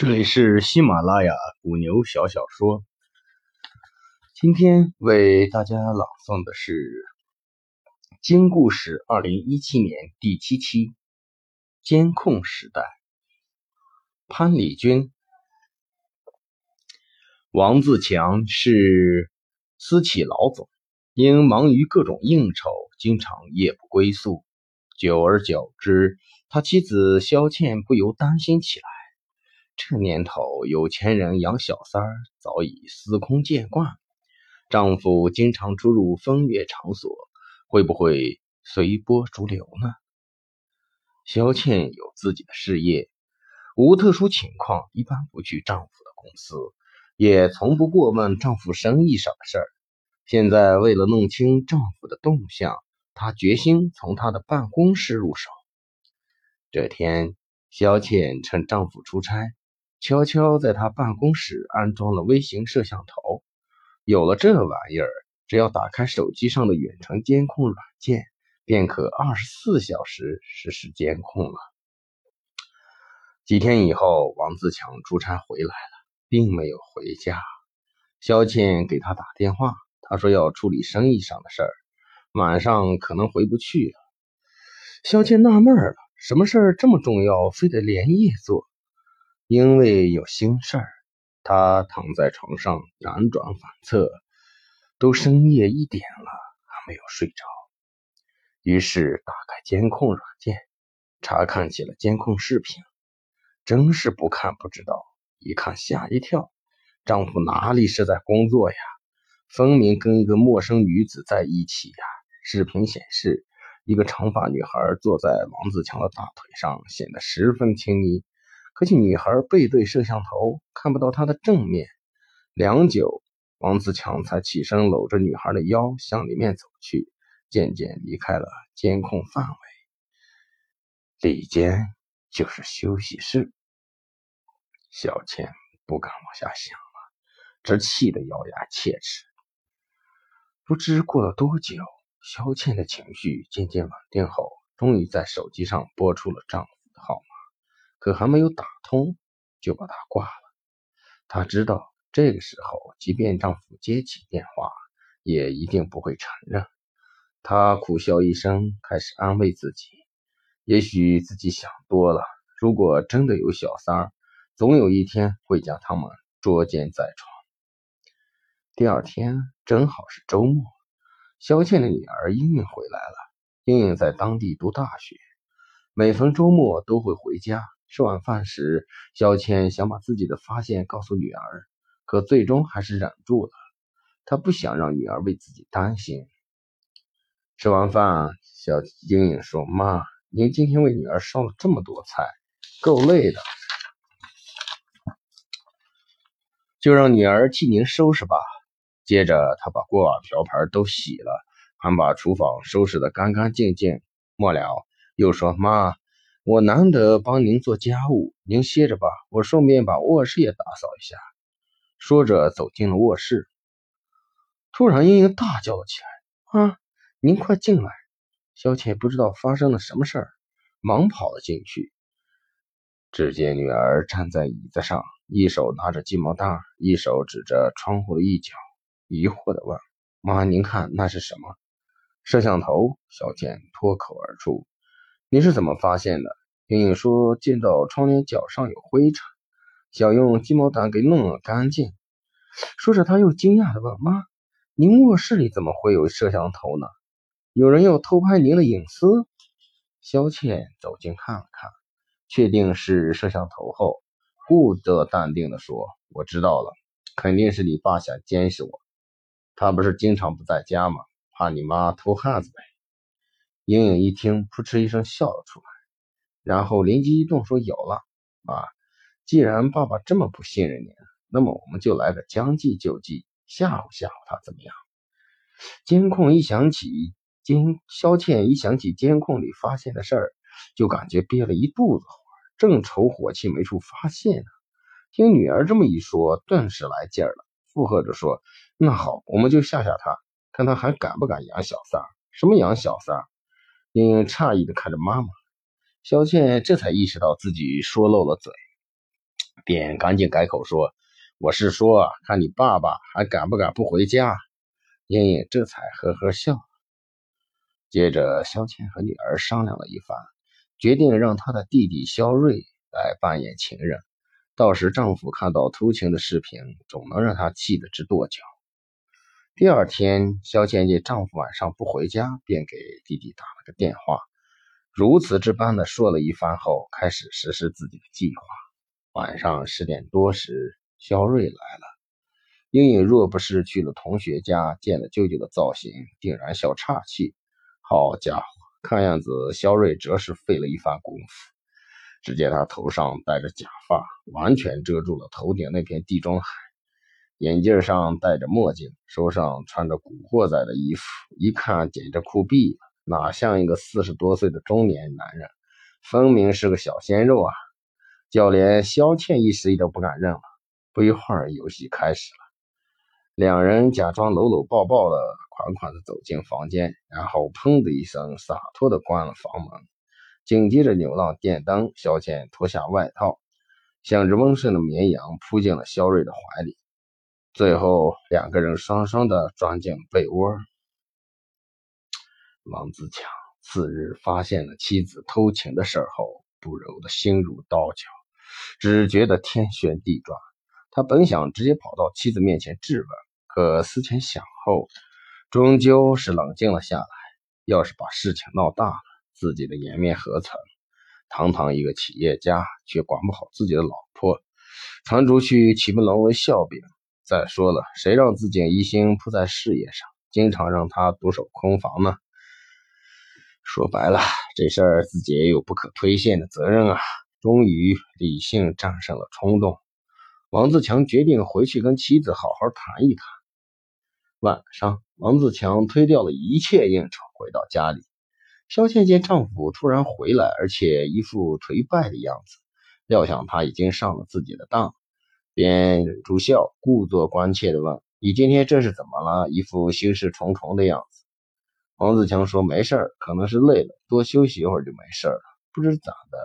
这里是喜马拉雅古牛小小说，今天为大家朗诵的是《金故事》二零一七年第七期《监控时代》。潘礼军、王自强是私企老总，因忙于各种应酬，经常夜不归宿。久而久之，他妻子肖倩不由担心起来。这年头，有钱人养小三儿早已司空见惯。丈夫经常出入风月场所，会不会随波逐流呢？萧倩有自己的事业，无特殊情况一般不去丈夫的公司，也从不过问丈夫生意上的事儿。现在为了弄清丈夫的动向，她决心从他的办公室入手。这天，萧倩趁丈夫出差。悄悄在他办公室安装了微型摄像头。有了这玩意儿，只要打开手机上的远程监控软件，便可二十四小时实时监控了。几天以后，王自强出差回来了，并没有回家。肖倩给他打电话，他说要处理生意上的事儿，晚上可能回不去了。肖倩纳闷了，什么事儿这么重要，非得连夜做？因为有心事儿，他躺在床上辗转反侧，都深夜一点了还没有睡着。于是打开监控软件，查看起了监控视频。真是不看不知道，一看吓一跳。丈夫哪里是在工作呀？分明跟一个陌生女子在一起呀！视频显示，一个长发女孩坐在王自强的大腿上，显得十分亲昵。可惜女孩背对摄像头，看不到她的正面。良久，王自强才起身，搂着女孩的腰向里面走去，渐渐离开了监控范围。里间就是休息室。小倩不敢往下想了，只气得咬牙切齿。不知过了多久，小倩的情绪渐渐稳定后，终于在手机上拨出了丈夫。可还没有打通，就把他挂了。她知道这个时候，即便丈夫接起电话，也一定不会承认。她苦笑一声，开始安慰自己：也许自己想多了。如果真的有小三儿，总有一天会将他们捉奸在床。第二天正好是周末，肖倩的女儿英英回来了。英英在当地读大学，每逢周末都会回家。吃晚饭时，小倩想把自己的发现告诉女儿，可最终还是忍住了。她不想让女儿为自己担心。吃完饭，小英英说：“妈，您今天为女儿烧了这么多菜，够累的，就让女儿替您收拾吧。”接着，她把锅碗瓢盆都洗了，还把厨房收拾得干干净净。末了，又说：“妈。”我难得帮您做家务，您歇着吧，我顺便把卧室也打扫一下。说着走进了卧室，突然英英大叫了起来：“啊，您快进来！”小倩不知道发生了什么事儿，忙跑了进去。只见女儿站在椅子上，一手拿着鸡毛掸，一手指着窗户的一角，疑惑地问：“妈，您看那是什么？”摄像头。小倩脱口而出。你是怎么发现的？莹莹说见到窗帘角上有灰尘，想用鸡毛掸给弄了干净。说着，他又惊讶地问：“妈，您卧室里怎么会有摄像头呢？有人要偷拍您的隐私？”萧倩走近看了看，确定是摄像头后，故作淡定地说：“我知道了，肯定是你爸想监视我。他不是经常不在家吗？怕你妈偷汉子呗。”莹莹一听，扑哧一声笑了出来，然后灵机一动说：“有了，啊，既然爸爸这么不信任您，那么我们就来个将计就计，吓唬吓唬他，怎么样？”监控一响起，监肖倩一想起监控里发现的事儿，就感觉憋了一肚子火，正愁火气没处发泄呢。听女儿这么一说，顿时来劲儿了，附和着说：“那好，我们就吓吓他，看他还敢不敢养小三儿？什么养小三儿？”英英诧异的看着妈妈，肖倩这才意识到自己说漏了嘴。便赶紧改口说：“我是说，看你爸爸还敢不敢不回家。”英英这才呵呵笑。接着，肖倩和女儿商量了一番，决定让她的弟弟肖瑞来扮演情人。到时丈夫看到偷情的视频，总能让他气得直跺脚。第二天，肖倩见丈夫晚上不回家，便给弟弟打了个电话，如此这般的说了一番后，开始实施自己的计划。晚上十点多时，肖睿来了。英英若不是去了同学家见了舅舅的造型，定然笑岔气。好家伙，看样子肖睿着实费了一番功夫。只见他头上戴着假发，完全遮住了头顶那片地中海。眼镜上戴着墨镜，手上穿着古惑仔的衣服，一看简直酷毙了，哪像一个四十多岁的中年男人，分明是个小鲜肉啊！就连肖倩一时都不敢认了。不一会儿，游戏开始了，两人假装搂搂抱抱的，款款的走进房间，然后砰的一声，洒脱的关了房门，紧接着扭浪电灯，肖倩脱下外套，像只温顺的绵羊扑进了肖睿的怀里。最后，两个人双双的钻进被窝。王自强次日发现了妻子偷情的事后，不由得心如刀绞，只觉得天旋地转。他本想直接跑到妻子面前质问，可思前想后，终究是冷静了下来。要是把事情闹大了，自己的颜面何存？堂堂一个企业家，却管不好自己的老婆，传出去岂不沦为笑柄？再说了，谁让自己一心扑在事业上，经常让他独守空房呢？说白了，这事儿自己也有不可推卸的责任啊！终于，理性战胜了冲动，王自强决定回去跟妻子好好谈一谈。晚上，王自强推掉了一切应酬，回到家里。萧倩见丈夫突然回来，而且一副颓败的样子，料想他已经上了自己的当。便忍住笑，故作关切地问：“你今天这是怎么了？一副心事重重的样子。”王自强说：“没事儿，可能是累了，多休息一会儿就没事了。”不知咋的，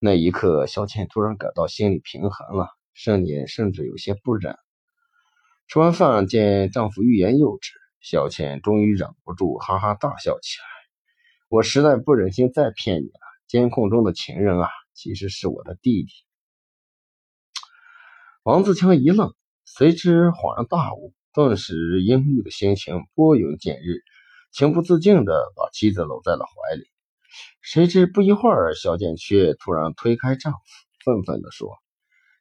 那一刻，肖倩突然感到心里平衡了，甚至甚至有些不忍。吃完饭，见丈夫欲言又止，肖倩终于忍不住哈哈大笑起来。我实在不忍心再骗你了，监控中的情人啊，其实是我的弟弟。王自强一愣，随之恍然大悟，顿时阴郁的心情拨云见日，情不自禁地把妻子搂在了怀里。谁知不一会儿，小贱却突然推开丈夫，愤愤地说：“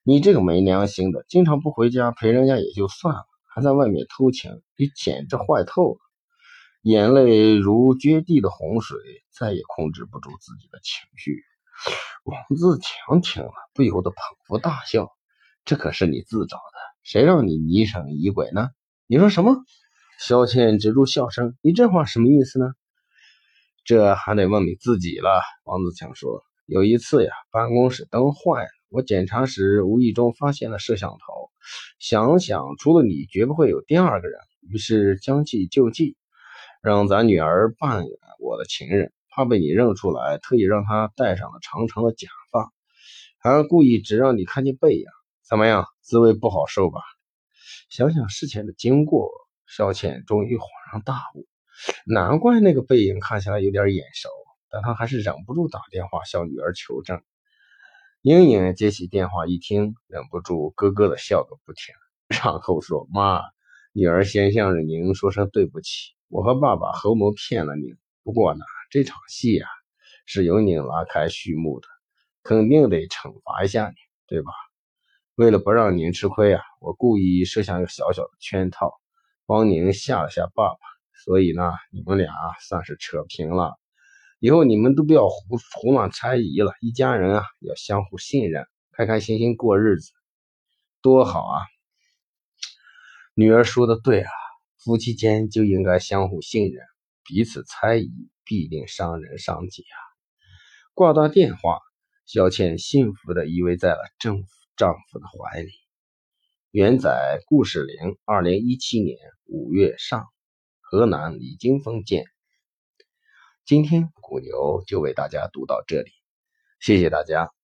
你这个没良心的，经常不回家陪人家也就算了，还在外面偷情，你简直坏透了！”眼泪如决堤的洪水，再也控制不住自己的情绪。王自强听了，不由得捧腹大笑。这可是你自找的，谁让你疑神疑鬼呢？你说什么？萧倩止住笑声，你这话什么意思呢？这还得问你自己了。王自强说：“有一次呀，办公室灯坏了，我检查时无意中发现了摄像头，想想除了你，绝不会有第二个人，于是将计就计，让咱女儿扮演我的情人，怕被你认出来，特意让她戴上了长长的假发，还故意只让你看见背影。”怎么样，滋味不好受吧？想想事情的经过，萧倩终于恍然大悟，难怪那个背影看起来有点眼熟。但她还是忍不住打电话向女儿求证。英英接起电话一听，忍不住咯咯的笑个不停，然后说：“妈，女儿先向着您说声对不起，我和爸爸合谋骗了您。不过呢，这场戏啊，是由您拉开序幕的，肯定得惩罚一下你，对吧？”为了不让您吃亏啊，我故意设下一个小小的圈套，帮您吓了吓爸爸。所以呢，你们俩算是扯平了。以后你们都不要胡胡乱猜疑了，一家人啊要相互信任，开开心心过日子，多好啊！女儿说的对啊，夫妻间就应该相互信任，彼此猜疑必定伤人伤己啊。挂断电话，小倩幸福的依偎在了丈夫。丈夫的怀里。原载故事零，二零一七年五月上，河南李金峰见。今天古牛就为大家读到这里，谢谢大家。